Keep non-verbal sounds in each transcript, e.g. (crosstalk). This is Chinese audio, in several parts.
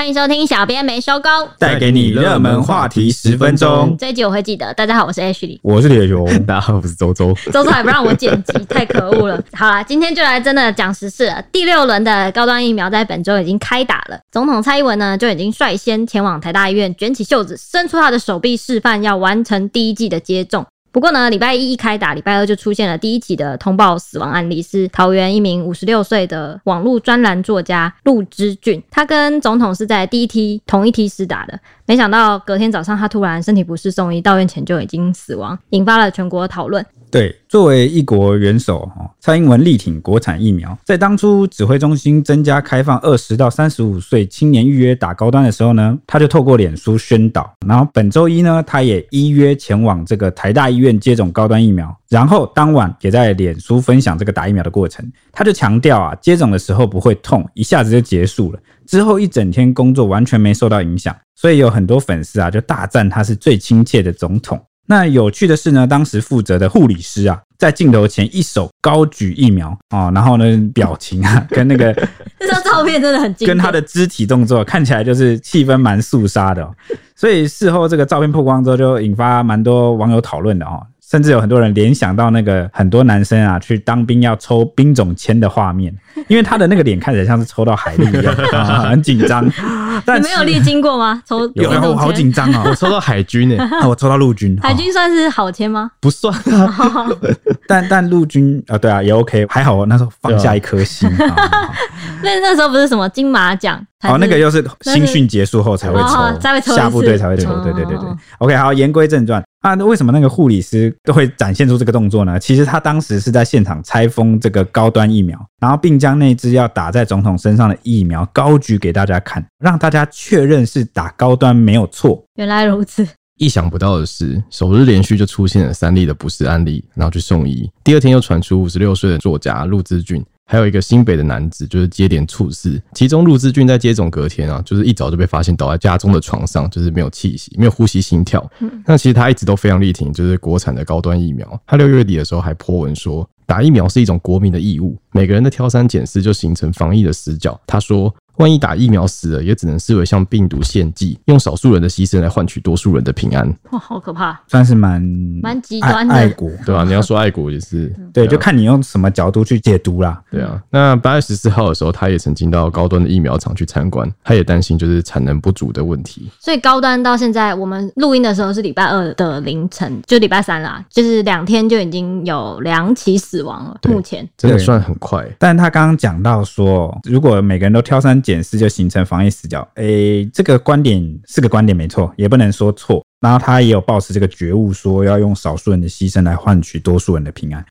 欢迎收听，小编没收工，带给你热门话题十分钟。这一集我会记得。大家好，我是 Ashley，我是铁雄，(laughs) 大家好，我是周周。周周还不让我剪辑，太可恶了。(laughs) 好啦，今天就来真的讲实事了。第六轮的高端疫苗在本周已经开打了，总统蔡英文呢就已经率先前往台大医院，卷起袖子，伸出他的手臂，示范要完成第一季的接种。不过呢，礼拜一一开打，礼拜二就出现了第一起的通报死亡案例，是桃园一名五十六岁的网络专栏作家陆之俊，他跟总统是在第一梯同一梯施打的，没想到隔天早上他突然身体不适送医，到院前就已经死亡，引发了全国讨论。对，作为一国元首，蔡英文力挺国产疫苗。在当初指挥中心增加开放二十到三十五岁青年预约打高端的时候呢，他就透过脸书宣导。然后本周一呢，他也依约前往这个台大医院接种高端疫苗。然后当晚也在脸书分享这个打疫苗的过程。他就强调啊，接种的时候不会痛，一下子就结束了。之后一整天工作完全没受到影响，所以有很多粉丝啊就大赞他是最亲切的总统。那有趣的是呢，当时负责的护理师啊，在镜头前一手高举疫苗哦，然后呢，表情啊，跟那个 (laughs) 这张照片真的很，跟他的肢体动作看起来就是气氛蛮肃杀的哦，所以事后这个照片曝光之后，就引发蛮多网友讨论的哦。甚至有很多人联想到那个很多男生啊去当兵要抽兵种签的画面，(laughs) 因为他的那个脸看起来像是抽到海里一样，(laughs) 啊、很紧张。你没有历经过吗？抽有，我好紧张啊！(laughs) 我抽到海军呢、欸，我抽到陆军。海军算是好签吗？不算啊。但但陆军啊，对啊，也 OK，还好我那时候放下一颗心。那那时候不是什么金马奖？哦，那个又是新训结束后才会抽，才会抽，下部队才会抽。对对对对。OK，好，言归正传。啊，那为什么那个护理师都会展现出这个动作呢？其实他当时是在现场拆封这个高端疫苗，然后并将那支要打在总统身上的疫苗高举给大家看，让大家确认是打高端没有错。原来如此。意想不到的是，首日连续就出现了三例的不适案例，然后去送医。第二天又传出五十六岁的作家陆之俊。还有一个新北的男子，就是接连猝死。其中陆志俊在接种隔天啊，就是一早就被发现倒在家中的床上，就是没有气息，没有呼吸、心跳。那其实他一直都非常力挺，就是国产的高端疫苗。他六月底的时候还颇文说，打疫苗是一种国民的义务，每个人的挑三拣四就形成防疫的死角。他说。万一打疫苗死了，也只能视为向病毒献祭，用少数人的牺牲来换取多数人的平安。哇，好可怕！算是蛮蛮极端的爱国，对吧、啊？你要说爱国也是，对，就看你用什么角度去解读啦。对啊，那八月十四号的时候，他也曾经到高端的疫苗厂去参观，他也担心就是产能不足的问题。所以高端到现在，我们录音的时候是礼拜二的凌晨，就礼拜三啦，就是两天就已经有两起死亡了。目前真的算很快，但他刚刚讲到说，如果每个人都挑三拣四，就形成。防疫死角，诶、欸，这个观点是个观点，没错，也不能说错。然后他也有抱持这个觉悟，说要用少数人的牺牲来换取多数人的平安。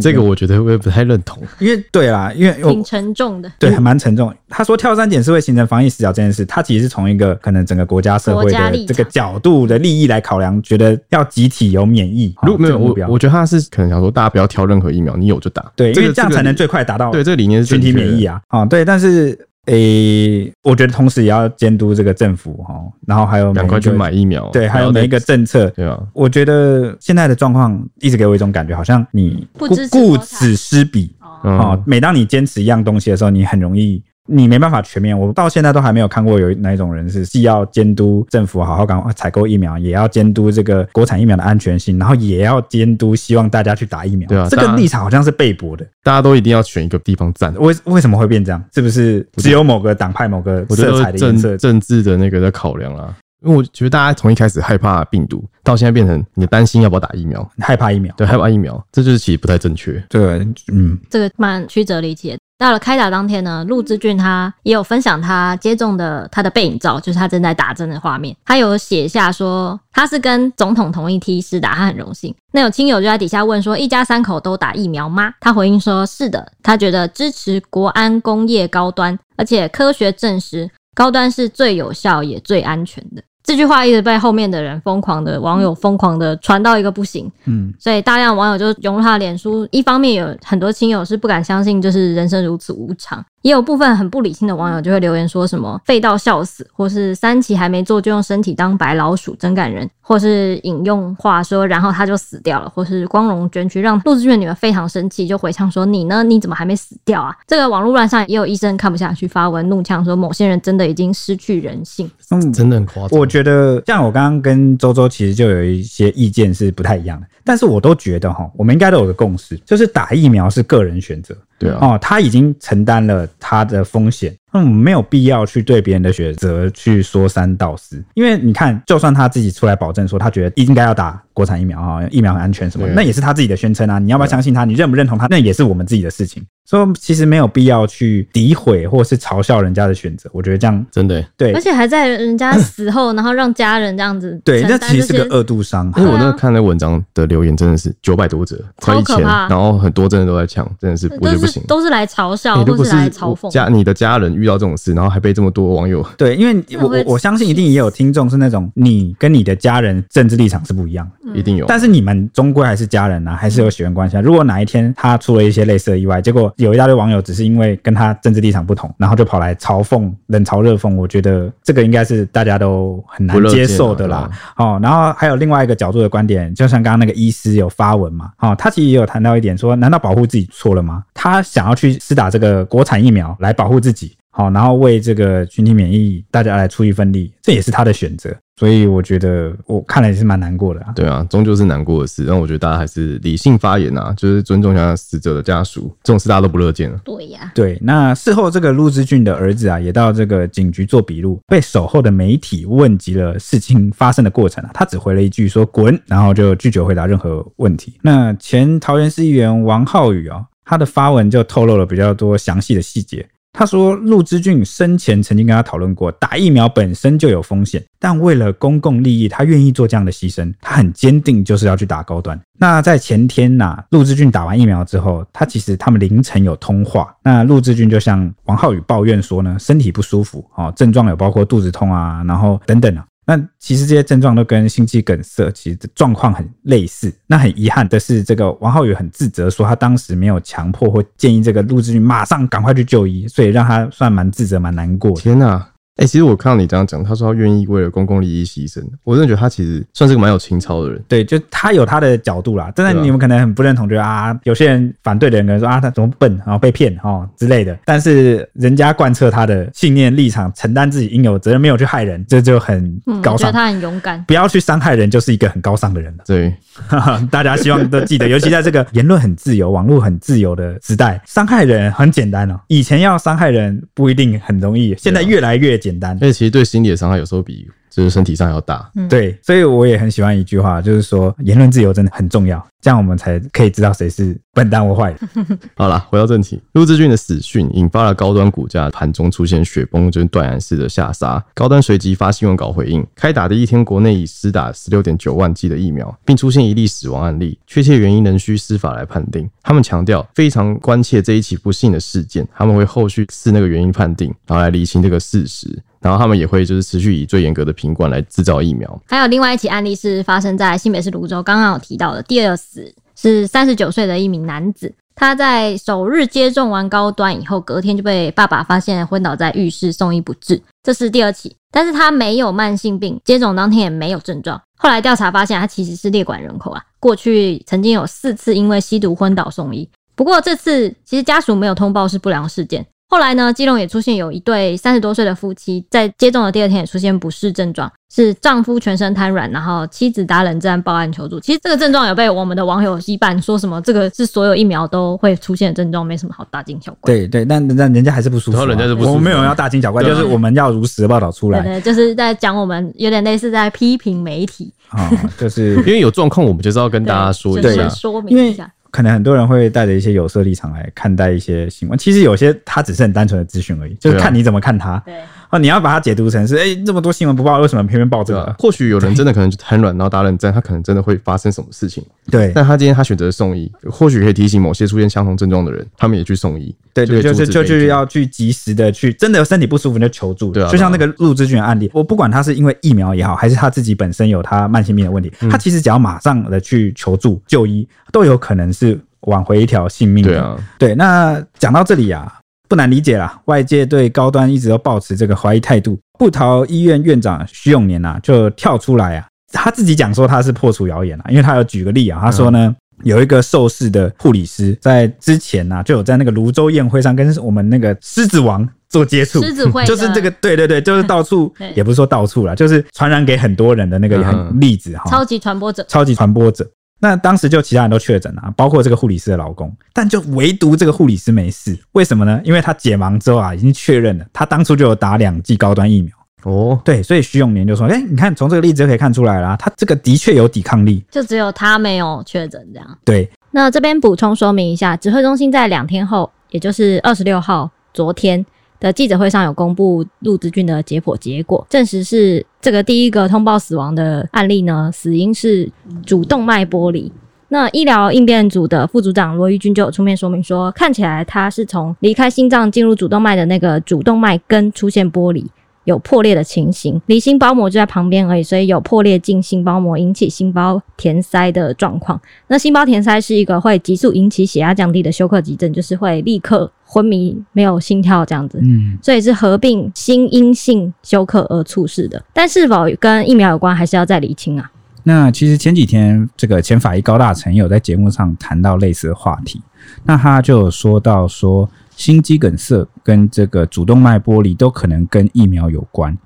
这个我觉得我也不太认同，因为对啦，因为挺沉重的，对，还蛮沉重。他说跳三拣四会形成防疫死角这件事，他其实是从一个可能整个国家社会的这个角度的利益来考量，觉得要集体有免疫。如果没有我，我觉得他是可能想说大家不要挑任何疫苗，你有就打。对，因为这样才能最快达到对这个理念是群体免疫啊。啊，对，但是。诶、欸，我觉得同时也要监督这个政府哈，然后还有赶快去买疫苗，对，还有每一个政策，对啊。我觉得现在的状况一直给我一种感觉，好像你顾顾此失彼啊。每当你坚持一样东西的时候，你很容易。你没办法全面，我到现在都还没有看过有哪一种人是既要监督政府好好赶快采购疫苗，也要监督这个国产疫苗的安全性，然后也要监督希望大家去打疫苗。对啊，这个立场好像是被驳的，大家都一定要选一个地方站。为为什么会变这样？是不是只有某个党派、某个色彩的颜色？政治的那个在考量啊？因为我觉得大家从一开始害怕病毒，到现在变成你担心要不要打疫苗，害怕疫苗，对，害怕疫苗，这就是其实不太正确。对，嗯，这个蛮曲折离奇。到了开打当天呢，陆之俊他也有分享他接种的他的背影照，就是他正在打针的画面。他有写下说他是跟总统同一梯施打，他很荣幸。那有亲友就在底下问说，一家三口都打疫苗吗？他回应说是的，他觉得支持国安工业高端，而且科学证实高端是最有效也最安全的。这句话一直被后面的人疯狂的网友疯狂的传到一个不行，嗯，所以大量网友就涌入他的脸书。一方面有很多亲友是不敢相信，就是人生如此无常；也有部分很不理性的网友就会留言说什么“废到笑死”或是“三期还没做就用身体当白老鼠，真感人”，或是引用话说“然后他就死掉了”，或是“光荣捐躯”，让陆志俊女儿非常生气，就回呛说：“你呢？你怎么还没死掉啊？”这个网络乱上也有医生看不下去，发文怒呛说：“某些人真的已经失去人性。”嗯，真的很夸张。我觉得像我刚刚跟周周其实就有一些意见是不太一样的，但是我都觉得哈，我们应该都有个共识，就是打疫苗是个人选择。对啊，哦，他已经承担了他的风险，嗯，没有必要去对别人的选择去说三道四，因为你看，就算他自己出来保证说他觉得应该要打国产疫苗啊，疫苗很安全什么，那也是他自己的宣称啊，你要不要相信他？你认不认同他？那也是我们自己的事情。所以其实没有必要去诋毁或是嘲笑人家的选择，我觉得这样真的。对，而且还在人家死后，然后让家人这样子 (laughs) 对，那其实是个二度伤。害。因为我那个看那文章的留言真的是九百多则，快一千，然后很多真的都在抢，真的是我觉得不行，都是来嘲笑或是来嘲讽。家你的家人遇到这种事，然后还被这么多网友 (laughs) 对，因为我我我相信一定也有听众是那种你跟你的家人政治立场是不一样，一定有，但是你们终归还是家人啊，还是有血缘关系啊。如果哪一天他出了一些类似的意外，结果有一大堆网友只是因为跟他政治立场不同，然后就跑来嘲讽、冷嘲热讽。我觉得这个应该是大家都很难接受的啦。哦，然后还有另外一个角度的观点，就像刚刚那个医师有发文嘛，哦，他其实也有谈到一点，说难道保护自己错了吗？他想要去施打这个国产疫苗来保护自己，好，然后为这个群体免疫大家来出一份力，这也是他的选择。所以我觉得我看了也是蛮难过的啊。对啊，终究是难过的事。但我觉得大家还是理性发言啊，就是尊重一下死者的家属。这种事大家都不乐见了。对呀、啊，对。那事后这个陆之俊的儿子啊，也到这个警局做笔录，被守候的媒体问及了事情发生的过程啊，他只回了一句说“滚”，然后就拒绝回答任何问题。那前桃园市议员王浩宇啊，他的发文就透露了比较多详细的细节。他说，陆之俊生前曾经跟他讨论过，打疫苗本身就有风险，但为了公共利益，他愿意做这样的牺牲。他很坚定，就是要去打高端。那在前天呐、啊，陆之俊打完疫苗之后，他其实他们凌晨有通话。那陆志俊就向王浩宇抱怨说呢，身体不舒服，哦，症状有包括肚子痛啊，然后等等啊。那其实这些症状都跟心肌梗塞其实状况很类似。那很遗憾的是，这个王浩宇很自责，说他当时没有强迫或建议这个陆志军马上赶快去就医，所以让他算蛮自责、蛮难过。天哪！哎、欸，其实我看到你这样讲，他说他愿意为了公共利益牺牲，我真的觉得他其实算是个蛮有情操的人。对，就他有他的角度啦。真的，你们可能很不认同，觉得啊，有些人反对的人可能说啊，他怎么笨，然后被骗哦之类的。但是人家贯彻他的信念立场，承担自己应有责任，没有去害人，这就很高尚。嗯、我觉得他很勇敢，不要去伤害人，就是一个很高尚的人了。对，(laughs) 大家希望都记得，尤其在这个言论很自由、网络很自由的时代，伤害人很简单哦。以前要伤害人不一定很容易，现在越来越简单。而且其实对。心理的伤害有时候比就是身体上要大，嗯，对，所以我也很喜欢一句话，就是说言论自由真的很重要，这样我们才可以知道谁是笨蛋或坏人。(laughs) 好了，回到正题，陆志俊的死讯引发了高端股价盘中出现雪崩，就是断崖式的下杀。高端随即发新闻稿回应，开打第一天，国内已施打十六点九万剂的疫苗，并出现一例死亡案例，确切原因仍需司法来判定。他们强调非常关切这一起不幸的事件，他们会后续视那个原因判定，然后来厘清这个事实。然后他们也会就是持续以最严格的品管来制造疫苗。还有另外一起案例是发生在新北市芦洲，刚刚有提到的第二死是三十九岁的一名男子，他在首日接种完高端以后，隔天就被爸爸发现昏倒在浴室送医不治，这是第二起。但是他没有慢性病，接种当天也没有症状。后来调查发现他其实是列管人口啊，过去曾经有四次因为吸毒昏倒送医，不过这次其实家属没有通报是不良事件。后来呢，基隆也出现有一对三十多岁的夫妻，在接种的第二天也出现不适症状，是丈夫全身瘫软，然后妻子打冷战报案求助。其实这个症状有被我们的网友一半说什么，这个是所有疫苗都会出现的症状，没什么好大惊小怪。对对，但但人家还是不舒服、啊，人家是不舒服，我们没有要大惊小怪，就是我们要如实的报道出来。对对，就是在讲我们有点类似在批评媒体啊、哦，就是因为有状况，我们就是要跟大家 (laughs) 说一下，就是、说明一下。可能很多人会带着一些有色立场来看待一些新闻，其实有些它只是很单纯的资讯而已，就是看你怎么看它。对，哦，你要把它解读成是，哎、欸，这么多新闻不报，为什么偏偏报这个？啊、或许有人真的可能就瘫软，然后打冷战，他可能真的会发生什么事情。对，但他今天他选择送医，或许可以提醒某些出现相同症状的人，他们也去送医。对对，就是就是要去及时的去，真的有身体不舒服就求助。对啊，就像那个陆之俊的案例，我不管他是因为疫苗也好，还是他自己本身有他慢性病的问题，嗯、他其实只要马上的去求助就医，都有可能是。挽回一条性命。对啊，对。那讲到这里啊，不难理解啦，外界对高端一直都抱持这个怀疑态度。布桃医院院长徐永年啊，就跳出来啊，他自己讲说他是破除谣言啊，因为他有举个例啊，他说呢，嗯、有一个受试的护理师在之前啊，就有在那个泸州宴会上跟我们那个狮子王做接触，狮子会就是这个，对对对，就是到处，(laughs) 也不是说到处了，就是传染给很多人的那个例子哈，超级传播者，超级传播者。那当时就其他人都确诊了，包括这个护理师的老公，但就唯独这个护理师没事，为什么呢？因为他解盲之后啊，已经确认了，他当初就有打两剂高端疫苗哦。对，所以徐永年就说：“哎、欸，你看从这个例子就可以看出来了，他这个的确有抵抗力，就只有他没有确诊这样。”对。那这边补充说明一下，指挥中心在两天后，也就是二十六号，昨天。的记者会上有公布陆之俊的解剖结果，证实是这个第一个通报死亡的案例呢，死因是主动脉剥离。那医疗应变组的副组长罗玉君就有出面说明说，看起来他是从离开心脏进入主动脉的那个主动脉根出现剥离。有破裂的情形，离心包膜就在旁边而已，所以有破裂进心包膜，引起心包填塞的状况。那心包填塞是一个会急速引起血压降低的休克急症，就是会立刻昏迷，没有心跳这样子。嗯，所以是合并心因性休克而猝死的。但是否跟疫苗有关，还是要再厘清啊。那其实前几天这个前法医高大成有在节目上谈到类似的话题，那他就有说到说。心肌梗塞跟这个主动脉剥离都可能跟疫苗有关，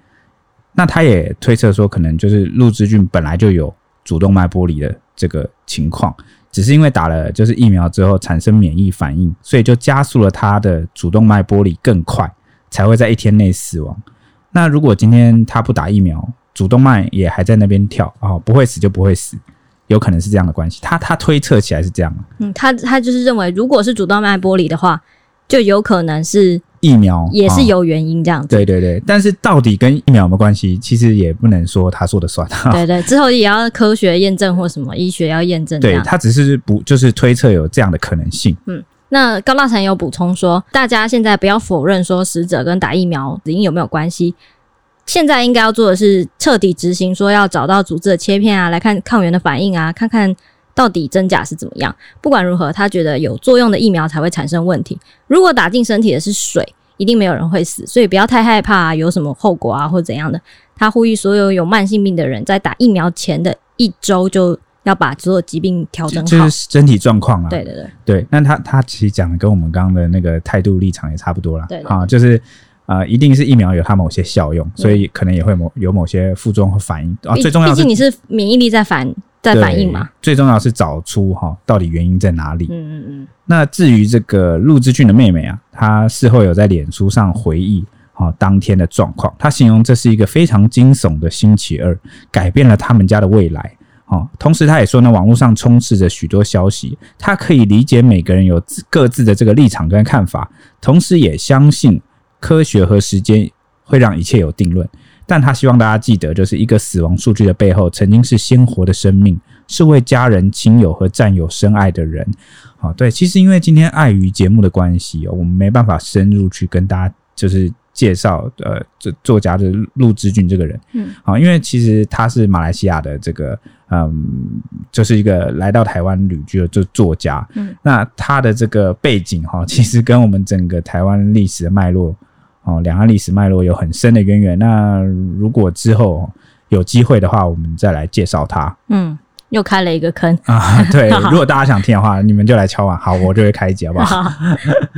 那他也推测说，可能就是陆之俊本来就有主动脉剥离的这个情况，只是因为打了就是疫苗之后产生免疫反应，所以就加速了他的主动脉剥离更快，才会在一天内死亡。那如果今天他不打疫苗，主动脉也还在那边跳啊，哦，不会死就不会死，有可能是这样的关系。他他推测起来是这样。嗯，他他就是认为，如果是主动脉剥离的话。就有可能是疫苗，也是有原因这样子。对对对，但是到底跟疫苗有没有关系？其实也不能说他说的算。对对，之后也要科学验证或什么医学要验证。对，他只是不就是推测有这样的可能性。嗯，那高大成有补充说，大家现在不要否认说死者跟打疫苗死因有没有关系，现在应该要做的是彻底执行，说要找到组织的切片啊，来看抗原的反应啊，看看。到底真假是怎么样？不管如何，他觉得有作用的疫苗才会产生问题。如果打进身体的是水，一定没有人会死，所以不要太害怕啊，有什么后果啊或怎样的。他呼吁所有有慢性病的人在打疫苗前的一周就要把所有疾病调整好，就是身体状况啊。对对对对，那他他其实讲的跟我们刚刚的那个态度立场也差不多啦。对，对，啊，就是呃，一定是疫苗有它某些效用，所以可能也会某有某些副作用和反应啊。最重要，毕竟你是免疫力在反。在反应嘛，最重要是找出哈到底原因在哪里。嗯嗯嗯。那至于这个陆之俊的妹妹啊，她事后有在脸书上回忆哈当天的状况，她形容这是一个非常惊悚的星期二，改变了他们家的未来。哈，同时她也说呢，网络上充斥着许多消息，她可以理解每个人有各自的这个立场跟看法，同时也相信科学和时间会让一切有定论。但他希望大家记得，就是一个死亡数据的背后，曾经是鲜活的生命，是为家人、亲友和战友深爱的人。好，对，其实因为今天碍于节目的关系哦，我们没办法深入去跟大家就是介绍呃，这作家的陆之俊这个人。嗯，好，因为其实他是马来西亚的这个嗯，就是一个来到台湾旅居的这作家。嗯，那他的这个背景哈，其实跟我们整个台湾历史的脉络。哦，两岸历史脉络有很深的渊源。那如果之后有机会的话，我们再来介绍它。嗯，又开了一个坑啊！对，(laughs) 如果大家想听的话，你们就来敲碗，好，我就会开一集，好不好？好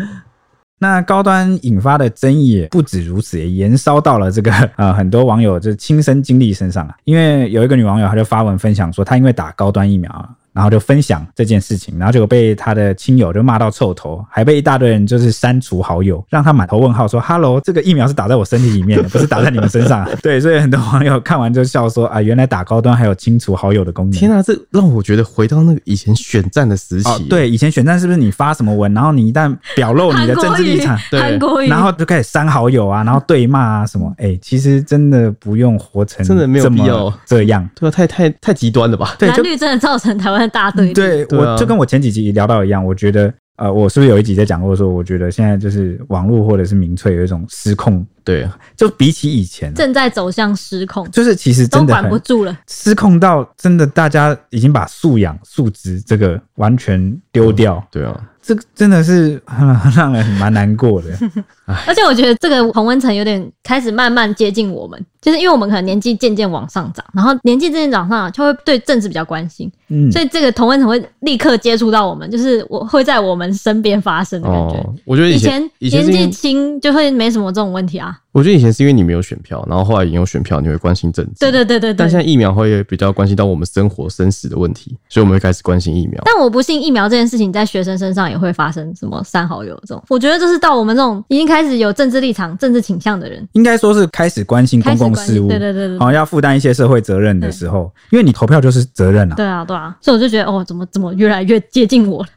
(laughs) 那高端引发的争议不止如此，也延烧到了这个呃很多网友就亲身经历身上啊。因为有一个女网友，她就发文分享说，她因为打高端疫苗。然后就分享这件事情，然后结果被他的亲友就骂到臭头，还被一大堆人就是删除好友，让他满头问号说：“Hello，这个疫苗是打在我身体里面的，不是打在你们身上。” (laughs) 对，所以很多网友看完就笑说：“啊，原来打高端还有清除好友的功能。”天啊，这让我觉得回到那个以前选战的时期。哦，对，以前选战是不是你发什么文，然后你一旦表露你的政治立场，对，然后就开始删好友啊，然后对骂啊什么？哎，其实真的不用活成真的没有必要这样，对，太太太极端了吧？蓝绿真的造成台湾。大对，对，我就跟我前几集聊到一样，我觉得，呃，我是不是有一集在讲过说，我觉得现在就是网络或者是民粹有一种失控对，就比起以前，正在走向失控，就是其实都真的管不住了。失控到真的大家已经把素养素质这个完全丢掉。对啊。这个真的是很让人蛮难过的，(laughs) 而且我觉得这个同温层有点开始慢慢接近我们，就是因为我们可能年纪渐渐往上涨，然后年纪渐渐往上涨，就会对政治比较关心，嗯，所以这个同温层会立刻接触到我们，就是我会在我们身边发生的感觉。哦，我觉得以前以前年纪轻就会没什么这种问题啊。我觉得以前是因为你没有选票，然后后来你有选票，你会关心政治。对对对对对。但现在疫苗会比较关心到我们生活生死的问题，所以我们会开始关心疫苗。但我不信疫苗这件事情在学生身上也会发生什么三好友这种。我觉得这是到我们这种已经开始有政治立场、政治倾向的人，应该说是开始关心公共事务，对对对对，好要负担一些社会责任的时候，因为你投票就是责任啊。对啊对啊，所以我就觉得哦，怎么怎么越来越接近我了。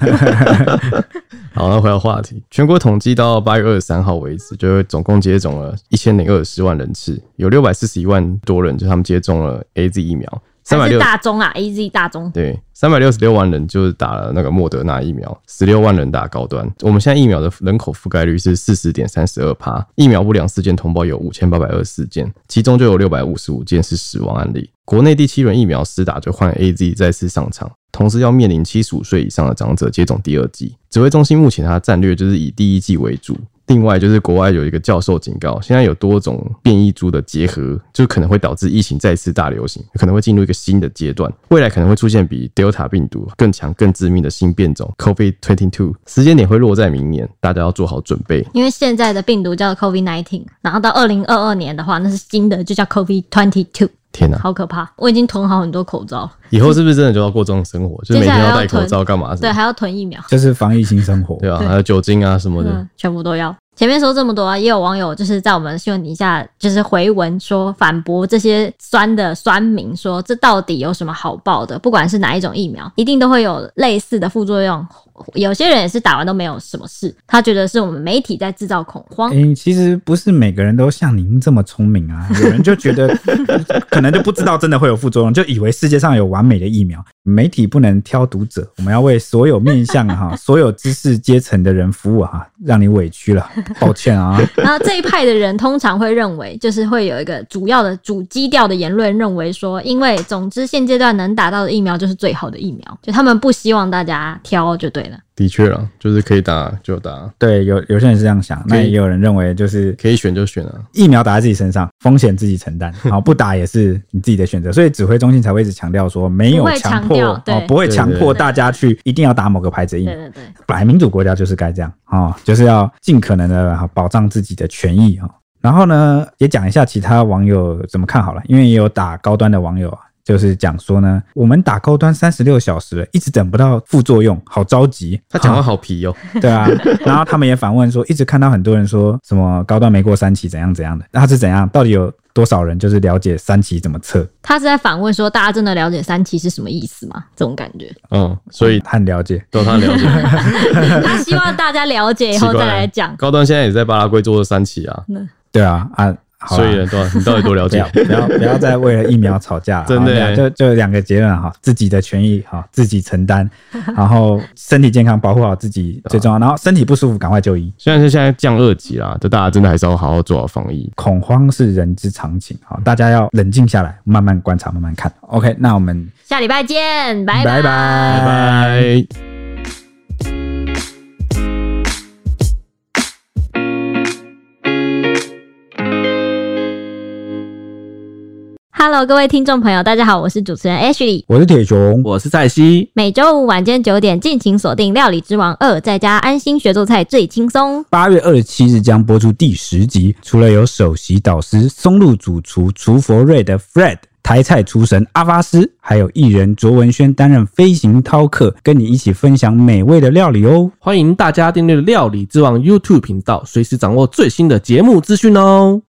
(laughs) 好，那回到话题，全国统计到八月二十三号为止，就是总共接种了一千零二十万人次，有六百四十一万多人就他们接种了 AZ 疫苗，三百六大中啊，AZ 大中，对，三百六十六万人就是打了那个莫德纳疫苗，十六万人打高端。我们现在疫苗的人口覆盖率是四十点三十二趴，疫苗不良事件通报有五千八百二十四件，其中就有六百五十五件是死亡案例。国内第七轮疫苗施打就换 AZ 再次上场。同时要面临七十五岁以上的长者接种第二剂。指挥中心目前它的战略就是以第一剂为主。另外就是国外有一个教授警告，现在有多种变异株的结合，就可能会导致疫情再次大流行，可能会进入一个新的阶段。未来可能会出现比 Delta 病毒更强、更致命的新变种 COVID twenty two。时间点会落在明年，大家要做好准备。因为现在的病毒叫 COVID nineteen，然后到二零二二年的话，那是新的，就叫 COVID twenty two。天哪，好可怕！我已经囤好很多口罩，以后是不是真的就要过这种生活？就是每天要戴口罩干嘛？对，还要囤疫苗，就是防疫新生活，对啊，还有酒精啊什么的，嗯、全部都要。前面说这么多啊，也有网友就是在我们新闻底下就是回文说反驳这些酸的酸民，说这到底有什么好报的？不管是哪一种疫苗，一定都会有类似的副作用。有些人也是打完都没有什么事，他觉得是我们媒体在制造恐慌。嗯、其实不是每个人都像您这么聪明啊，有人就觉得可能就不知道真的会有副作用，就以为世界上有完美的疫苗。媒体不能挑读者，我们要为所有面向哈、(laughs) 所有知识阶层的人服务哈，让你委屈了，(laughs) 抱歉啊。然后这一派的人通常会认为，就是会有一个主要的主基调的言论，认为说，因为总之现阶段能打到的疫苗就是最好的疫苗，就他们不希望大家挑就对了。的确了，就是可以打就打。对，有有些人是这样想，那也有人认为就是可以选就选了，疫苗打在自己身上，风险自己承担，(laughs) 好不打也是你自己的选择。所以指挥中心才会一直强调说，没有强迫哦，不会强迫大家去一定要打某个牌子疫苗。对对对，本来民主国家就是该这样啊，就是要尽可能的保障自己的权益啊。然后呢，也讲一下其他网友怎么看好了，因为也有打高端的网友啊。就是讲说呢，我们打高端三十六小时了，一直等不到副作用，好着急。他讲话好皮哦，(laughs) 对啊。然后他们也反问说，一直看到很多人说什么高端没过三期怎样怎样的，那他是怎样？到底有多少人就是了解三期怎么测？他是在反问说，大家真的了解三期是什么意思吗？这种感觉。嗯，所以他很了解，都他了解。(laughs) 他希望大家了解以后再来讲。高端现在也在巴拉圭做了三期啊。对啊，啊。所以多，你到底多了解？不要不要再为了疫苗吵架，(laughs) 真的，就就两个结论哈，自己的权益哈，自己承担，(laughs) 然后身体健康保护好自己最重要，然后身体不舒服赶快就医。虽然是现在降二级啦，就大家真的还是要好好做好防疫。恐慌是人之常情，好，大家要冷静下来，慢慢观察，慢慢看。OK，那我们下礼拜见，拜拜拜拜。Hello，各位听众朋友，大家好，我是主持人 Ashley，我是铁雄，我是蔡西。每周五晚间九点，敬请锁定《料理之王二》，在家安心学做菜最轻松。八月二十七日将播出第十集，除了有首席导师松露主厨厨佛瑞的 Fred，台菜厨神阿发斯，还有艺人卓文萱担任飞行饕客，跟你一起分享美味的料理哦。欢迎大家订阅《料理之王》YouTube 频道，随时掌握最新的节目资讯哦。